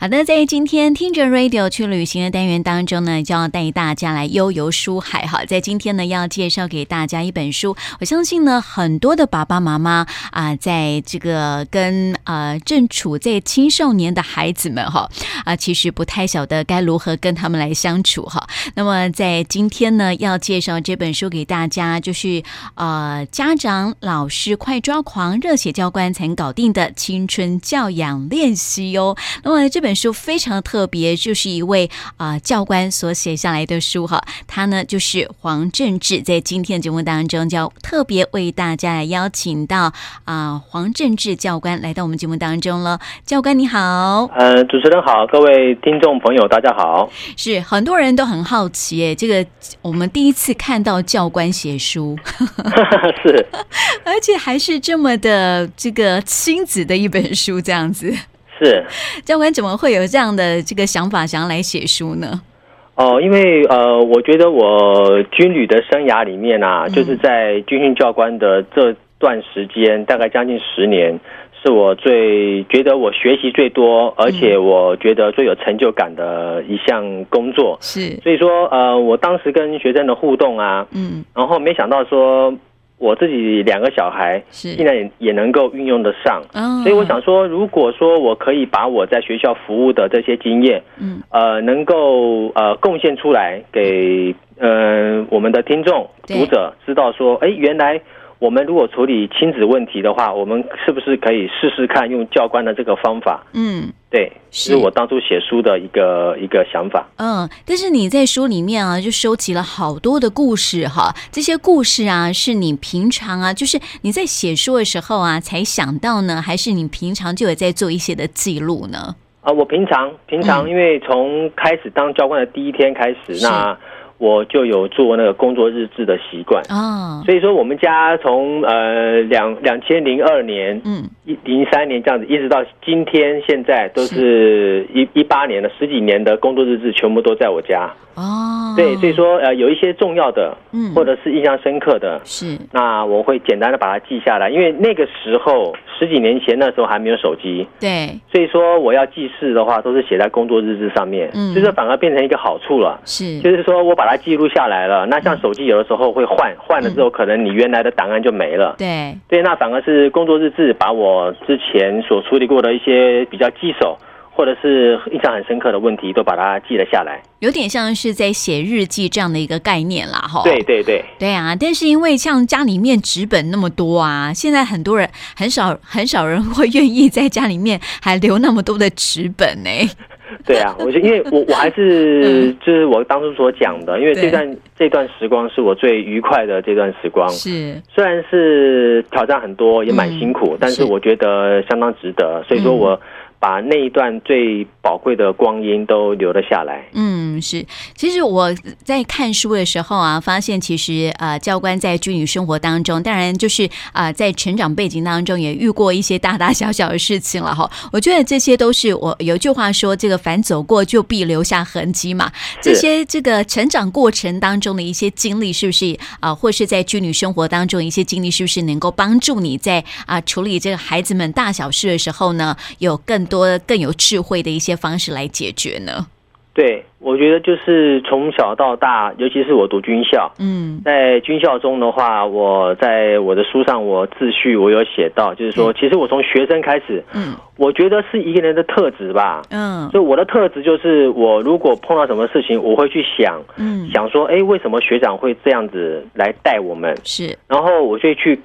好的，在今天听着 Radio 去旅行的单元当中呢，就要带大家来悠游书海哈。在今天呢，要介绍给大家一本书。我相信呢，很多的爸爸妈妈啊，在这个跟呃正处在青少年的孩子们哈啊，其实不太晓得该如何跟他们来相处哈。那么在今天呢，要介绍这本书给大家，就是呃家长老师快抓狂，热血教官才能搞定的青春教养练习哟。那么这本。本书非常特别，就是一位啊、呃、教官所写下来的书哈。他呢就是黄正志，在今天的节目当中，就要特别为大家来邀请到啊、呃、黄正志教官来到我们节目当中了。教官你好，呃，主持人好，各位听众朋友大家好。是很多人都很好奇诶，这个我们第一次看到教官写书，是，而且还是这么的这个亲子的一本书，这样子。是教官怎么会有这样的这个想法，想要来写书呢？哦，因为呃，我觉得我军旅的生涯里面啊，嗯、就是在军训教官的这段时间，大概将近十年，是我最觉得我学习最多，而且我觉得最有成就感的一项工作。是，所以说呃，我当时跟学生的互动啊，嗯，然后没想到说。我自己两个小孩，现在也也能够运用得上，所以我想说，如果说我可以把我在学校服务的这些经验，嗯，呃，能够呃贡献出来给呃我们的听众读者知道说，哎，原来。我们如果处理亲子问题的话，我们是不是可以试试看用教官的这个方法？嗯，对，是我当初写书的一个一个想法。嗯，但是你在书里面啊，就收集了好多的故事哈，这些故事啊，是你平常啊，就是你在写书的时候啊才想到呢，还是你平常就有在做一些的记录呢？啊，我平常平常因为从开始当教官的第一天开始，嗯、那。我就有做那个工作日志的习惯。啊，所以说我们家从呃两两千零二年，嗯，一零三年这样子，一直到今天现在都是一一八年的十几年的工作日志，全部都在我家。哦，对，所以说呃，有一些重要的，嗯，或者是印象深刻的，是，那我会简单的把它记下来，因为那个时候十几年前那时候还没有手机，对，所以说我要记事的话，都是写在工作日志上面，嗯，所以说反而变成一个好处了，是，就是说我把它记录下来了，那像手机有的时候会换，换了之后可能你原来的档案就没了，对，对，那反而是工作日志把我之前所处理过的一些比较棘手。或者是印象很深刻的问题，都把它记了下来，有点像是在写日记这样的一个概念啦，哈。对对对，对啊。但是因为像家里面纸本那么多啊，现在很多人很少很少人会愿意在家里面还留那么多的纸本呢。对啊，我就因为我我还是就是我当初所讲的，因为这段这段时光是我最愉快的这段时光。是，虽然是挑战很多，也蛮辛苦，但是我觉得相当值得。所以说我。把那一段最宝贵的光阴都留了下来。嗯，是。其实我在看书的时候啊，发现其实呃，教官在军旅生活当中，当然就是啊、呃，在成长背景当中也遇过一些大大小小的事情了哈。我觉得这些都是我有句话说，这个凡走过就必留下痕迹嘛。这些这个成长过程当中的一些经历，是不是啊、呃，或是在军旅生活当中一些经历，是不是能够帮助你在啊、呃、处理这个孩子们大小事的时候呢，有更多更有智慧的一些方式来解决呢？对，我觉得就是从小到大，尤其是我读军校，嗯，在军校中的话，我在我的书上我自序我有写到，就是说，其实我从学生开始，嗯，我觉得是一个人的特质吧，嗯，所以我的特质就是，我如果碰到什么事情，我会去想，嗯，想说，哎，为什么学长会这样子来带我们？是，然后我就去。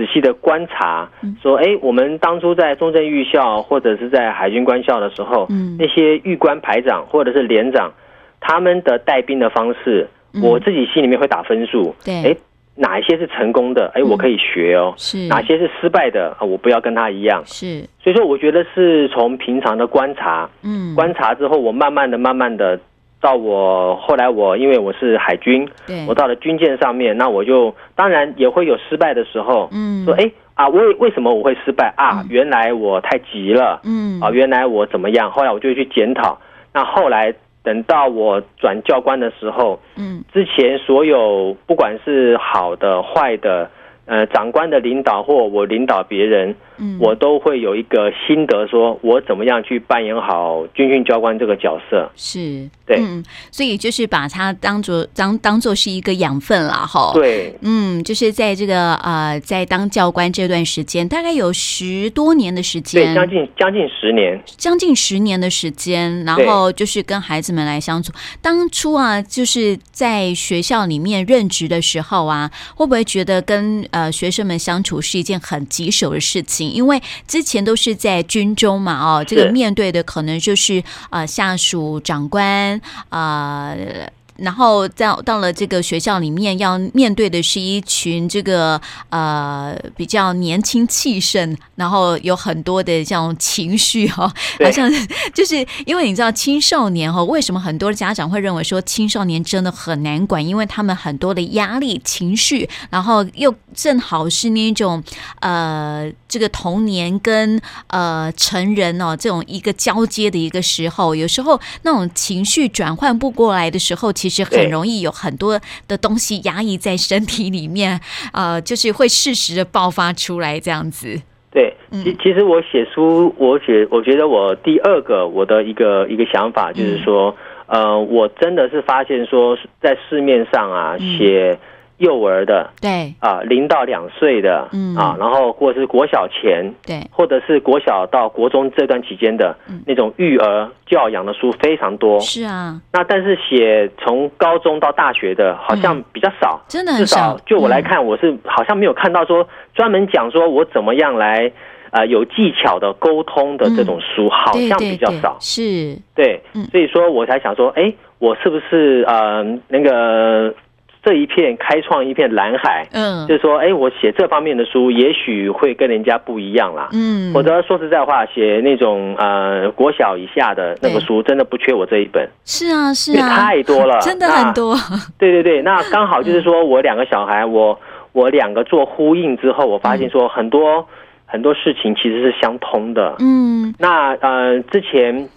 仔细的观察，说，哎，我们当初在中正预校或者是在海军官校的时候，嗯，那些预官排长或者是连长，他们的带兵的方式，我自己心里面会打分数，对，哎，哪一些是成功的，哎，我可以学哦，是，哪些是失败的？啊，我不要跟他一样，是，所以说，我觉得是从平常的观察，嗯，观察之后，我慢慢的、慢慢的。到我后来，我因为我是海军，我到了军舰上面，那我就当然也会有失败的时候，嗯，说哎啊，为为什么我会失败啊？原来我太急了，嗯，啊，原来我怎么样？后来我就去检讨。那后来等到我转教官的时候，嗯，之前所有不管是好的坏的，呃，长官的领导或我领导别人，嗯，我都会有一个心得，说我怎么样去扮演好军训教官这个角色。是，对，嗯，所以就是把它当做当当做是一个养分啦，哈。对，嗯，就是在这个呃，在当教官这段时间，大概有十多年的时间，对，将近将近十年，将近十年的时间，然后就是跟孩子们来相处。当初啊，就是在学校里面任职的时候啊，会不会觉得跟呃学生们相处是一件很棘手的事情？因为之前都是在军中嘛，哦，这个面对的可能就是呃下属长官啊。呃然后到到了这个学校里面，要面对的是一群这个呃比较年轻气盛，然后有很多的这种情绪哈、哦，好像就是因为你知道青少年哈、哦，为什么很多家长会认为说青少年真的很难管？因为他们很多的压力、情绪，然后又正好是那种呃这个童年跟呃成人哦这种一个交接的一个时候，有时候那种情绪转换不过来的时候，其实。很容易有很多的东西压抑在身体里面，呃，就是会适时的爆发出来这样子。对，其其实我写书，我写，我觉得我第二个我的一个一个想法就是说，嗯、呃，我真的是发现说，在市面上啊写。幼儿的，对。啊，零到两岁的，嗯。啊，然后或者是国小前，对，或者是国小到国中这段期间的那种育儿教养的书非常多，是啊。那但是写从高中到大学的，好像比较少，真的很少。就我来看，我是好像没有看到说专门讲说我怎么样来啊有技巧的沟通的这种书，好像比较少。是，对，所以说我才想说，哎，我是不是呃那个。这一片开创一片蓝海，嗯，就是说，哎，我写这方面的书，也许会跟人家不一样啦，嗯，否则说实在话，写那种呃国小以下的那个书，真的不缺我这一本。是啊，是啊，太多了，真的很多。对对对，那刚好就是说我两个小孩，我我两个做呼应之后，我发现说很多很多事情其实是相通的。嗯，那呃之前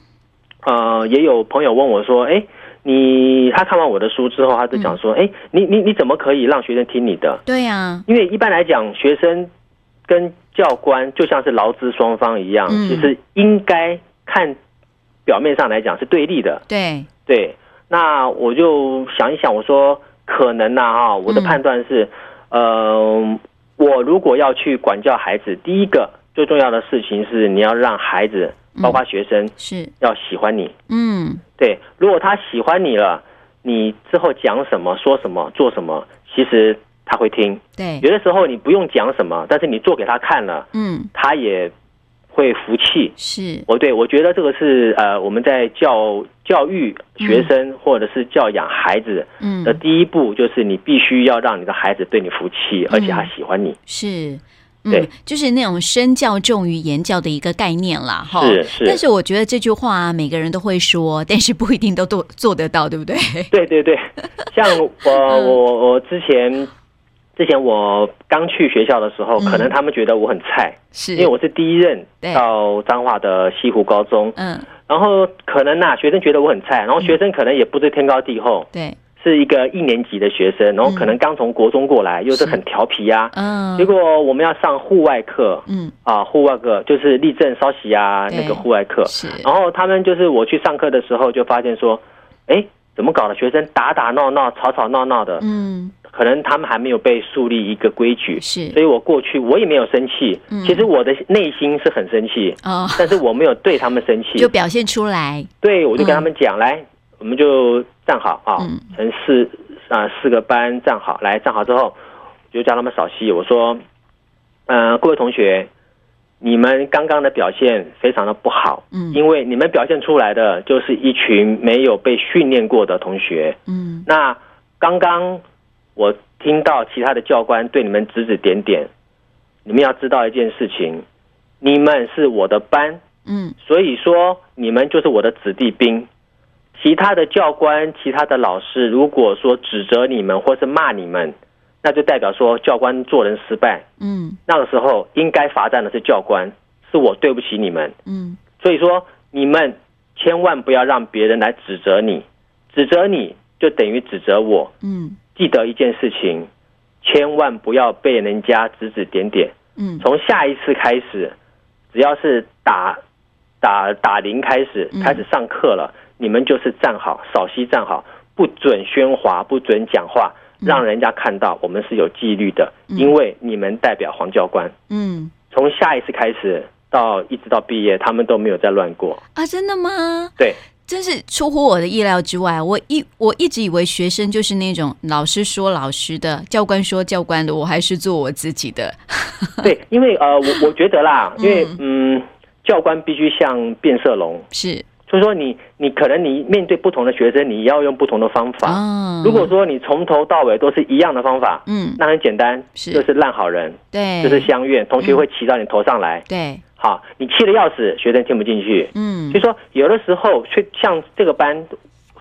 呃也有朋友问我说，哎。你他看完我的书之后，他就讲说：“哎、嗯，你你你怎么可以让学生听你的？”对呀、啊，因为一般来讲，学生跟教官就像是劳资双方一样，嗯、其实应该看表面上来讲是对立的。对对，那我就想一想，我说可能呐、啊、哈，我的判断是，嗯、呃，我如果要去管教孩子，第一个最重要的事情是你要让孩子。包括学生是要喜欢你，嗯，对。如果他喜欢你了，你之后讲什么、说什么、做什么，其实他会听。对，有的时候你不用讲什么，但是你做给他看了，嗯，他也会服气。是，我对我觉得这个是呃，我们在教教育学生或者是教养孩子，嗯，的第一步就是你必须要让你的孩子对你服气，而且他喜欢你。是。嗯，就是那种身教重于言教的一个概念啦，哈。是是。但是我觉得这句话啊，每个人都会说，但是不一定都做做得到，对不对？对对对。像我我我之前之前我刚去学校的时候，可能他们觉得我很菜，是因为我是第一任到彰化的西湖高中，嗯。然后可能呐，学生觉得我很菜，然后学生可能也不知天高地厚，对。是一个一年级的学生，然后可能刚从国中过来，嗯、又是很调皮呀、啊。嗯，结果我们要上户外课，嗯啊，户外课就是立正、稍息啊，那个户外课。是，然后他们就是我去上课的时候，就发现说，哎，怎么搞的？学生打打闹闹、吵吵闹闹的。嗯，可能他们还没有被树立一个规矩。是，所以我过去我也没有生气。嗯，其实我的内心是很生气。哦，但是我没有对他们生气，就表现出来。对，我就跟他们讲、嗯、来。我们就站好啊，成四啊四个班站好，来站好之后，就叫他们扫息。我说，嗯、呃，各位同学，你们刚刚的表现非常的不好，嗯，因为你们表现出来的就是一群没有被训练过的同学，嗯，那刚刚我听到其他的教官对你们指指点点，你们要知道一件事情，你们是我的班，嗯，所以说你们就是我的子弟兵。其他的教官、其他的老师，如果说指责你们或是骂你们，那就代表说教官做人失败。嗯，那个时候应该罚站的是教官，是我对不起你们。嗯，所以说你们千万不要让别人来指责你，指责你就等于指责我。嗯，记得一件事情，千万不要被人家指指点点。嗯，从下一次开始，只要是打打打铃开始开始上课了，嗯，你们就是站好，少息站好，不准喧哗，不准讲话，让人家看到我们是有纪律的，嗯，因为你们代表黄教官。嗯，从下一次开始到一直到毕业，他们都没有再乱过啊！真的吗？对。真是出乎我的意料之外，我一我一直以为学生就是那种老师说老师的，教官说教官的，我还是做我自己的。对，因为呃，我我觉得啦，因为嗯，教官必须像变色龙，是，所以说你你可能你面对不同的学生，你要用不同的方法。嗯，如果说你从头到尾都是一样的方法，嗯，那很简单，是就是烂好人，对，就是相怨，同学会骑到你头上来，对。好，你气得要死，学生听不进去。嗯，所以说有的时候，却像这个班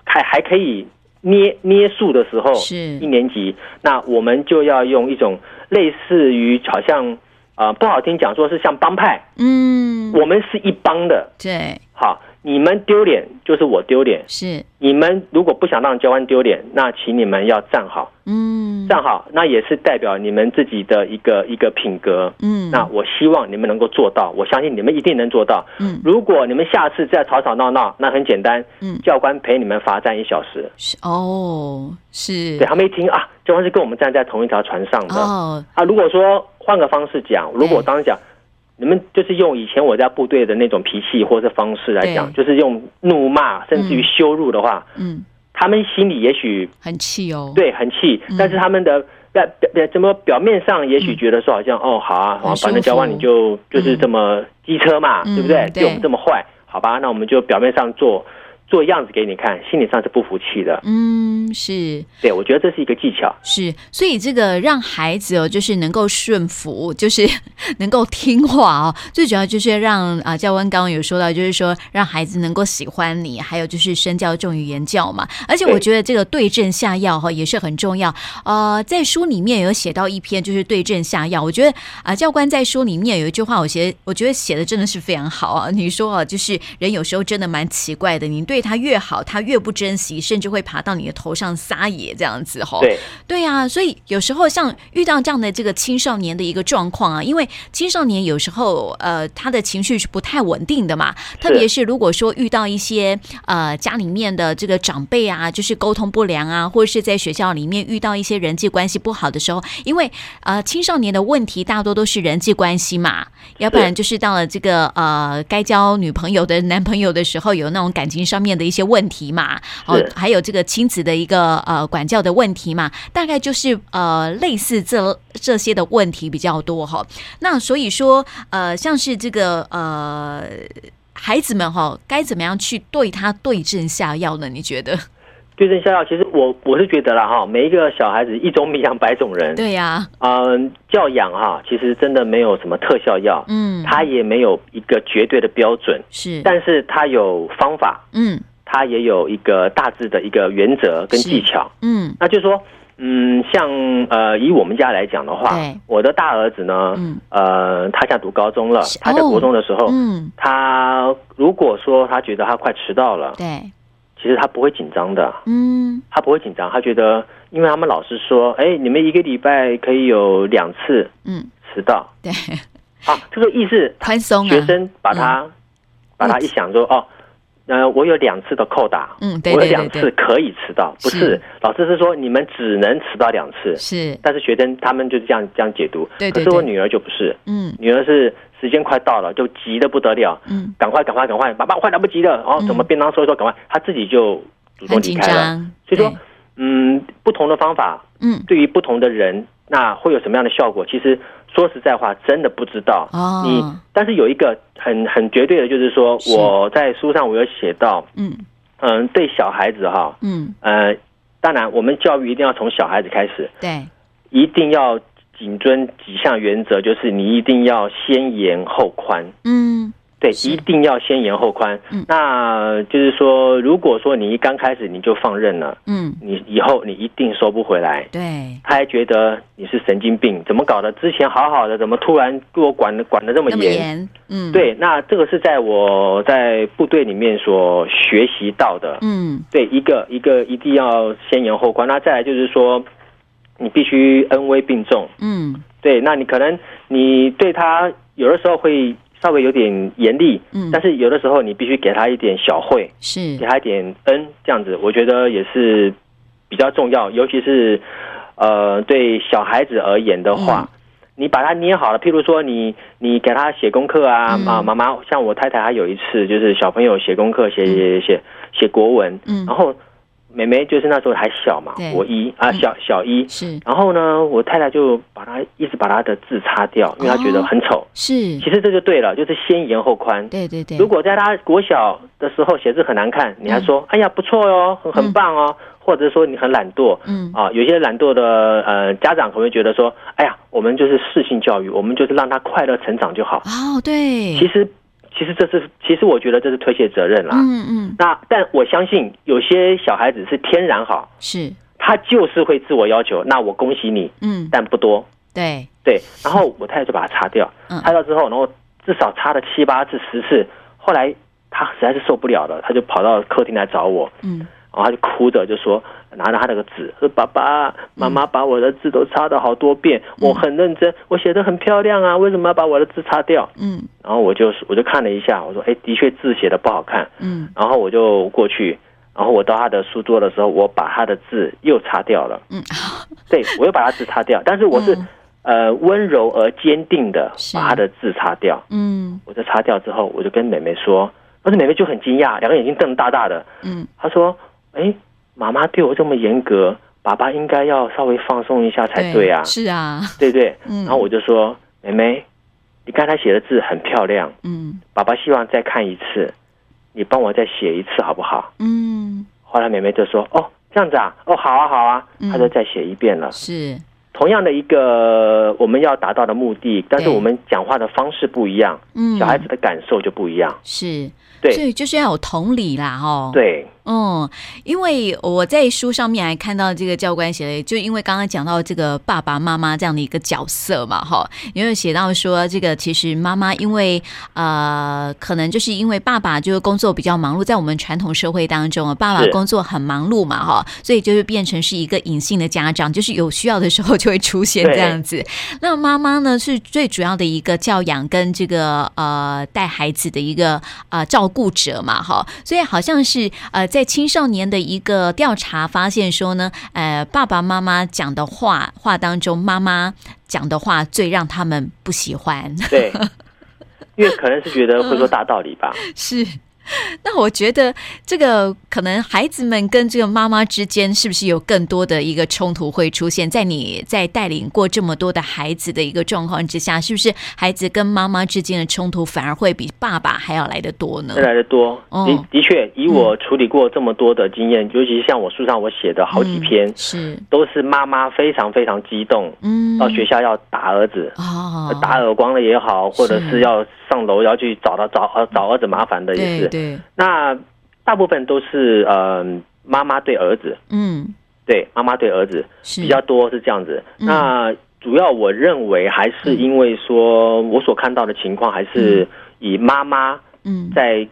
还还可以捏捏数的时候，是一年级，那我们就要用一种类似于好像啊、呃、不好听讲说是像帮派。嗯，我们是一帮的。对，好。你们丢脸就是我丢脸，是。你们如果不想让教官丢脸，那请你们要站好，嗯，站好，那也是代表你们自己的一个一个品格，嗯，那我希望你们能够做到，我相信你们一定能做到，嗯，如果你们下次再吵吵闹闹，那很简单，嗯，教官陪你们罚站一小时，是。哦，是，对，他们一听啊，教官是跟我们站在同一条船上的，哦，啊，如果说换个方式讲，如果当时讲。你们就是用以前我在部队的那种脾气或者方式来讲，就是用怒骂甚至于羞辱的话，嗯，他们心里也许很气哦，对，很气，但是他们的表表怎么表面上也许觉得说好像哦好啊，反正教官你就就是这么机车嘛，对不对？对。我们这么坏，好吧，那我们就表面上做。做样子给你看，心理上是不服气的。嗯，是对，我觉得这是一个技巧。是，所以这个让孩子哦，就是能够顺服，就是能够听话哦。最主要就是让啊，教官刚刚有说到，就是说让孩子能够喜欢你，还有就是身教重于言教嘛。而且我觉得这个对症下药哈也是很重要。呃，在书里面有写到一篇，就是对症下药。我觉得啊，教官在书里面有一句话，我觉得我觉得写的真的是非常好啊。你说啊，就是人有时候真的蛮奇怪的，你对。他越好，他越不珍惜，甚至会爬到你的头上撒野，这样子吼。对对啊，所以有时候像遇到这样的这个青少年的一个状况啊，因为青少年有时候呃他的情绪是不太稳定的嘛，特别是如果说遇到一些呃家里面的这个长辈啊，就是沟通不良啊，或者是在学校里面遇到一些人际关系不好的时候，因为呃青少年的问题大多都是人际关系嘛，要不然就是到了这个呃该交女朋友的男朋友的时候，有那种感情上面。的一些问题嘛，哦，还有这个亲子的一个呃管教的问题嘛，大概就是呃类似这这些的问题比较多哈。那所以说呃，像是这个呃孩子们哈，该怎么样去对他对症下药呢？你觉得？对症下药，其实我我是觉得啦哈，每一个小孩子一种米养百种人，对呀，嗯，教养哈，其实真的没有什么特效药，嗯，他也没有一个绝对的标准，是，但是他有方法，嗯，他也有一个大致的一个原则跟技巧，嗯，那就是说，嗯，像呃，以我们家来讲的话，我的大儿子呢，嗯，呃，他现在读高中了，他在国中的时候，嗯，他如果说他觉得他快迟到了，对。其实他不会紧张的，嗯，他不会紧张，他觉得，因为他们老师说，哎，你们一个礼拜可以有两次，嗯，迟到，对，啊，这个意思宽松，学生把他把他一想说，哦，呃，我有两次的扣打，嗯，我有两次可以迟到，不是，老师是说你们只能迟到两次，是，但是学生他们就是这样这样解读，对，可是我女儿就不是，嗯，女儿是。时间快到了，就急得不得了。嗯，赶快，赶快，赶快，爸爸快来不及了。哦，怎么便当收一收，赶快，她自己就主动离开了。所以说，嗯，不同的方法，嗯，对于不同的人，那会有什么样的效果？其实说实在话，真的不知道。哦，你但是有一个很很绝对的，就是说我在书上我有写到，嗯嗯，对小孩子哈，嗯呃，当然我们教育一定要从小孩子开始，对，一定要。谨遵几项原则，就是你一定要先严后宽。嗯，对，一定要先严后宽。嗯，那就是说，如果说你一刚开始你就放任了，嗯，你以后你一定收不回来。对，他还觉得你是神经病，怎么搞的？之前好好的，怎么突然给我管的管的这么严？嗯，对，那这个是在我在部队里面所学习到的。嗯，对，一个一个一定要先严后宽。那再来就是说。你必须恩威并重，嗯，对，那你可能你对他有的时候会稍微有点严厉，嗯，但是有的时候你必须给他一点小惠，是。给他一点恩，这样子，我觉得也是比较重要，尤其是呃对小孩子而言的话。嗯。你把他捏好了，譬如说你你给他写功课啊，啊、嗯，妈妈像我太太，她有一次就是小朋友写功课，写写写写国文，嗯，然后妹妹就是那时候还小嘛，我一啊，小小一，是，然后呢，我太太就把她一直把她的字擦掉，因为她觉得很丑，哦、是，其实这就对了，就是先严后宽，对对对，如果在她国小的时候写字很难看，你还说，嗯、哎呀不错哟，很很棒哦。嗯或者说你很懒惰，嗯。啊，有些懒惰的呃家长可能会觉得说，哎呀，我们就是适性教育，我们就是让他快乐成长就好。哦，对，其实其实这是其实我觉得这是推卸责任啦。嗯嗯。那但我相信有些小孩子是天然好，是，他就是会自我要求。那我恭喜你，嗯，但不多。对对。然后我太太就把它擦掉，擦掉之后，然后至少擦了七八次、十次。后来他实在是受不了了，他就跑到客厅来找我，嗯。然后他就哭着就说，拿着他那个纸说：“爸爸妈妈把我的字都擦了好多遍，嗯、我很认真，我写的很漂亮啊，为什么要把我的字擦掉？”嗯，然后我就我就看了一下，我说：“哎，的确字写的不好看。”嗯，然后我就过去，然后我到他的书桌的时候，我把他的字又擦掉了。嗯，对，我又把他字擦掉，但是我是、嗯、呃温柔而坚定的把他的字擦掉。嗯，我就擦掉之后，我就跟妹妹说，但是妹妹就很惊讶，两个眼睛瞪大大的。嗯，她说。哎，妈妈对我这么严格，爸爸应该要稍微放松一下才对啊！是啊，对对。嗯，然后我就说，妹妹，你刚才写的字很漂亮，嗯，爸爸希望再看一次，你帮我再写一次好不好？嗯。后来妹妹就说，哦，这样子啊，哦，好啊，好啊，她就再写一遍了。是同样的一个我们要达到的目的，但是我们讲话的方式不一样，嗯，小孩子的感受就不一样。是，对，所以就是要有同理啦，哦，对。嗯，因为我在书上面还看到这个教官写的，就因为刚刚讲到这个爸爸妈妈这样的一个角色嘛，哈，因为写到说这个其实妈妈因为呃，可能就是因为爸爸就是工作比较忙碌，在我们传统社会当中啊，爸爸工作很忙碌嘛，哈，所以就是变成是一个隐性的家长，就是有需要的时候就会出现这样子。那妈妈呢是最主要的一个教养跟这个呃带孩子的一个呃照顾者嘛，哈，所以好像是呃。在青少年的一个调查发现说呢，呃，爸爸妈妈讲的话话当中，妈妈讲的话最让他们不喜欢。对，因为可能是觉得会说大道理吧。是。那我觉得这个可能孩子们跟这个妈妈之间是不是有更多的一个冲突会出现？在你在带领过这么多的孩子的一个状况之下，是不是孩子跟妈妈之间的冲突反而会比爸爸还要来得多呢？来得多，的的确，以我处理过这么多的经验，尤其是像我书上我写的好几篇，是都是妈妈非常非常激动，嗯，到学校要打儿子，哦，打耳光了也好，或者是要。上楼要去找他找呃找儿子麻烦的也是，对，那大部分都是呃妈妈对儿子，嗯，对，妈妈对儿子比较多是这样子。那主要我认为还是因为说我所看到的情况还是以妈妈嗯。在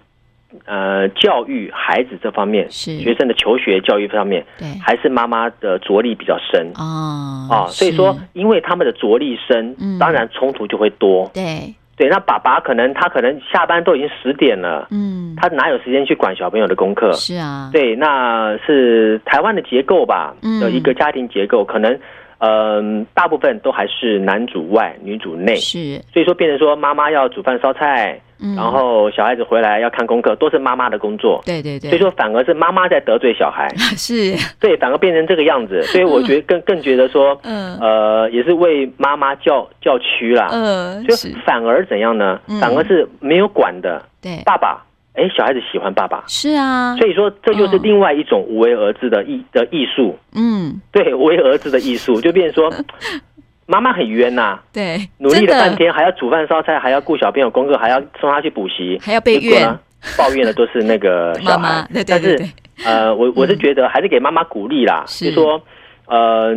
呃教育孩子这方面，是。学生的求学教育方面，对，还是妈妈的着力比较深。哦啊，所以说因为他们的着力深，当然冲突就会多，对。对，那爸爸可能他可能下班都已经十点了，嗯，他哪有时间去管小朋友的功课？是啊，对，那是台湾的结构吧，嗯一个家庭结构，可能。嗯，大部分都还是男主外女主内，是，所以说变成说妈妈要煮饭烧菜，嗯，然后小孩子回来要看功课，都是妈妈的工作，对对对，所以说反而是妈妈在得罪小孩，是，对，反而变成这个样子，所以我觉得更更觉得说，嗯，呃，也是为妈妈叫叫屈啦，嗯，就反而怎样呢？反而是没有管的，对，爸爸。哎，小孩子喜欢爸爸，是啊，所以说这就是另外一种无为而治的艺的艺术。嗯，对，无为而治的艺术，就变成说 妈妈很冤呐，对，努力了半天，还要煮饭烧菜，还要顾小朋友功课，还要送他去补习，还要被怨，抱怨的都是那个小孩。但是呃，我我是觉得还是给妈妈鼓励啦，就说呃，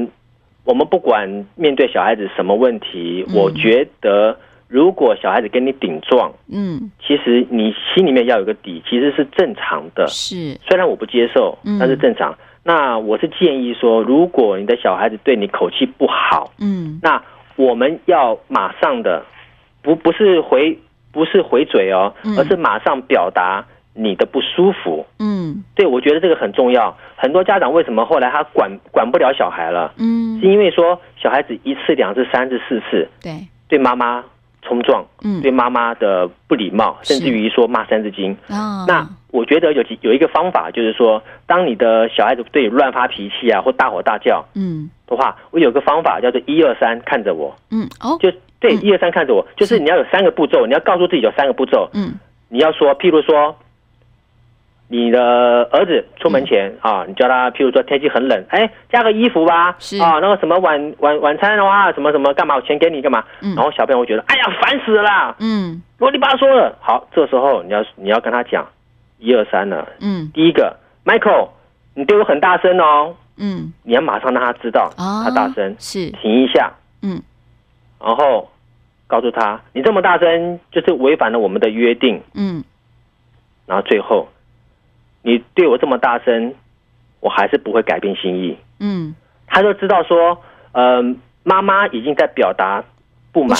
我们不管面对小孩子什么问题，我觉得。如果小孩子跟你顶撞，嗯，其实你心里面要有个底，其实是正常的。是，虽然我不接受，但是正常。嗯、那我是建议说，如果你的小孩子对你口气不好，嗯，那我们要马上的，不不是回不是回嘴哦，而是马上表达你的不舒服。嗯，对，我觉得这个很重要。很多家长为什么后来他管管不了小孩了？嗯，是因为说小孩子一次、两次、三次、四次，对，对妈妈冲撞，嗯，对妈妈的不礼貌，甚至于说骂三字经。啊，那我觉得有几有一个方法，就是说，当你的小孩子对你乱发脾气啊，或大吼大叫，嗯。的话，我有个方法叫做一二三，看着我。嗯，哦，就对，一二三，看着我，就是你要有三个步骤，你要告诉自己有三个步骤。嗯，你要说，譬如说，你的儿子出门前啊，你叫他，譬如说天气很冷，哎，加个衣服吧。是啊，那个什么晚晚晚餐的话，什么什么干嘛？我钱给你干嘛？嗯，然后小朋友会觉得，哎呀，烦死了。嗯，啰里吧嗦的。好，这时候你要你要跟他讲一二三了。嗯，第一个，Michael，你对我很大声哦。嗯，你要马上让他知道，他大声是停一下，嗯，然后告诉他，你这么大声就是违反了我们的约定，嗯，然后最后你对我这么大声，我还是不会改变心意，嗯，他就知道说，呃，妈妈已经在表达不满，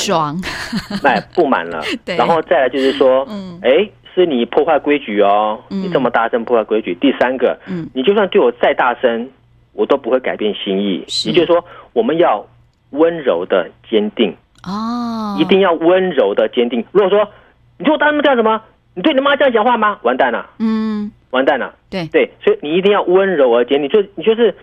哎，不满了，对，然后再来就是说，嗯，哎，是你破坏规矩哦，你这么大声破坏规矩，第三个，嗯，你就算对我再大声。我都不会改变心意，也就是说，我们要温柔的坚定哦，一定要温柔的坚定。如果说你对我大声这样什么？你对你妈这样讲话吗？完蛋了，嗯，完蛋了。对对，所以你一定要温柔而坚定。就你就是，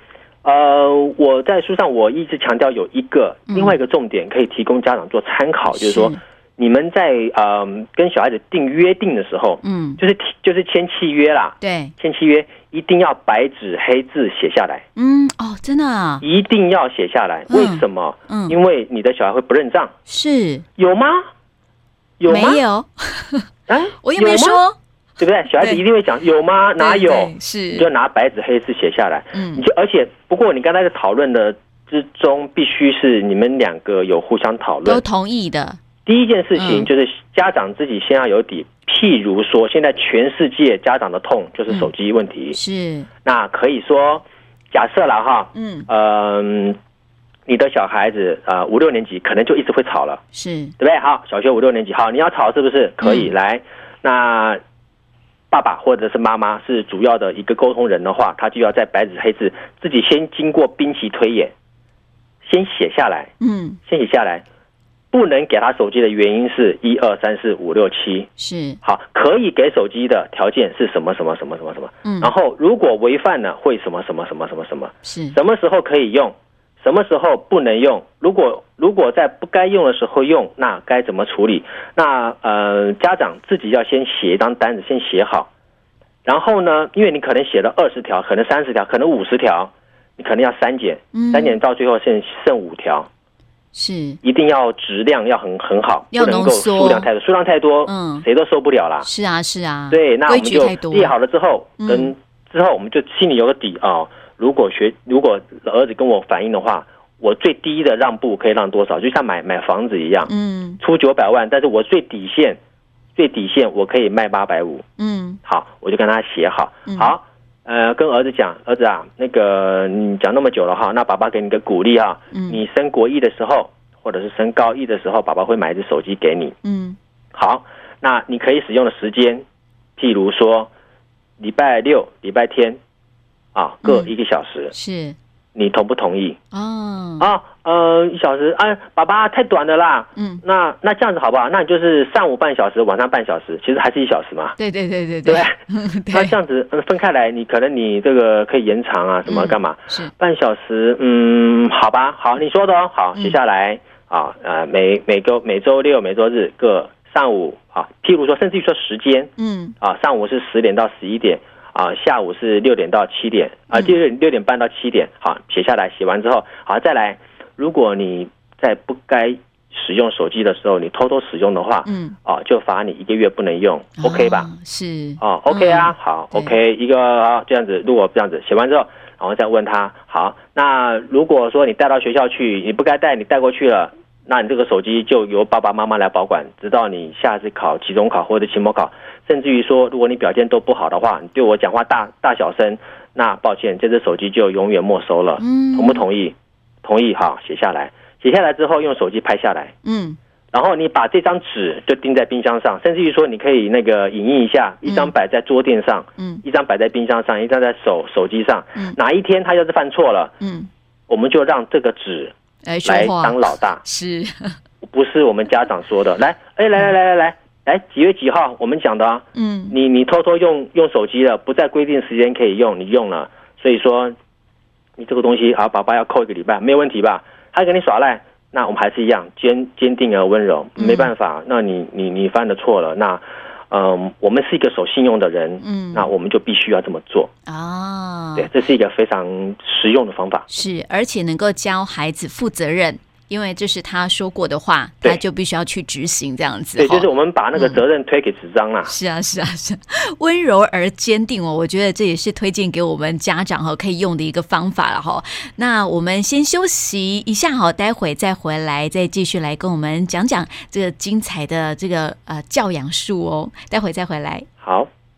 呃，我在书上我一直强调有一个另外一个重点可以提供家长做参考，就是说。你们在呃跟小孩子订约定的时候，嗯，就是就是签契约啦，对，签契约一定要白纸黑字写下来，嗯，哦，真的啊，一定要写下来，为什么？嗯，因为你的小孩会不认账，是有吗？有吗？没有？啊，我又没说，对不对？小孩子一定会讲有吗？哪有？是，你就拿白纸黑字写下来，嗯，你就而且不过你刚才在讨论的之中，必须是你们两个有互相讨论，都同意的。第一件事情就是家长自己先要有底，譬如说，现在全世界家长的痛就是手机问题。是，那可以说，假设了哈，嗯，呃，你的小孩子啊五六年级可能就一直会吵了，是对不对？好，小学五六年级，好，你要吵是不是？可以来，那爸爸或者是妈妈是主要的一个沟通人的话，他就要在白纸黑字自己先经过兵棋推演，先写下来，嗯，先写下来。不能给他手机的原因是一二三四五六七，是。好，可以给手机的条件是什么什么什么什么什么，嗯，然后如果违反了会什么什么什么什么什么，是。什么时候可以用，什么时候不能用？如果如果在不该用的时候用，那该怎么处理？那呃，家长自己要先写一张单子，先写好，然后呢，因为你可能写了二十条，可能三十条，可能五十条，你可能要删减，删减到最后剩剩五条。是，一定要质量要很很好，不能够数量太多，数量太多，嗯，谁都受不了啦。是啊，是啊，对，那我们就列好了之后，跟之后我们就心里有个底啊。如果学，如果儿子跟我反映的话，我最低的让步可以让多少？就像买买房子一样，嗯，出九百万，但是我最底线，最底线我可以卖八百五，嗯，好，我就跟他写好，好。呃，跟儿子讲，儿子啊，那个你讲那么久了哈，那爸爸给你个鼓励啊，嗯，你升国一的时候，或者是升高一的时候，爸爸会买一只手机给你，嗯，好，那你可以使用的时间，譬如说礼拜六、礼拜天，啊，各一个小时，嗯，是。你同不同意？哦啊，呃，一小时，哎，爸爸太短了啦。嗯，那那这样子好不好？那你就是上午半小时，晚上半小时，其实还是一小时嘛。对对对对对。对，那这样子分开来，你可能你这个可以延长啊，什么干嘛？是半小时，嗯，好吧，好，你说的哦，好，接下来啊，呃，每每周每周六、每周日各上午啊，譬如说，甚至于说时间，嗯，啊，上午是十点到十一点。啊，下午是六点到七点啊，就是六点半到七点。好，写下来，写完之后，好，再来。如果你在不该使用手机的时候，你偷偷使用的话，嗯，啊，就罚你一个月不能用，OK 吧？是，哦，OK 啊，好，OK，一个啊，这样子，如果这样子写完之后，然后再问他，好，那如果说你带到学校去，你不该带，你带过去了。那你这个手机就由爸爸妈妈来保管，直到你下次考期中考或者期末考，甚至于说，如果你表现都不好的话，你对我讲话大大小声，那抱歉，这只手机就永远没收了。嗯，同不同意？同意哈，写下来。写下来之后用手机拍下来，嗯，然后你把这张纸就钉在冰箱上，甚至于说你可以那个影印一下，一张摆在桌垫上，嗯，一张摆在冰箱上，一张在手手机上，嗯，哪一天他要是犯错了，嗯，我们就让这个纸来当老大，是，不是我们家长说的，来，哎，来来来来来，来几月几号我们讲的啊，嗯，你你偷偷用用手机了，不在规定时间可以用，你用了，所以说你这个东西啊，爸爸要扣一个礼拜，没有问题吧？他跟你耍赖，那我们还是一样坚坚定而温柔。没办法，那你你你犯的错了，那嗯、呃，我们是一个守信用的人，嗯，那我们就必须要这么做啊。对，这是一个非常实用的方法，是而且能够教孩子负责任。因为这是他说过的话，他就必须要去执行这样子。对，就是我们把那个责任推给纸张啦。是啊，是啊，是 温柔而坚定哦。我觉得这也是推荐给我们家长哈可以用的一个方法了哈。那我们先休息一下哈，待会再回来再继续来跟我们讲讲这个精彩的这个呃教养术哦。待会再回来。好。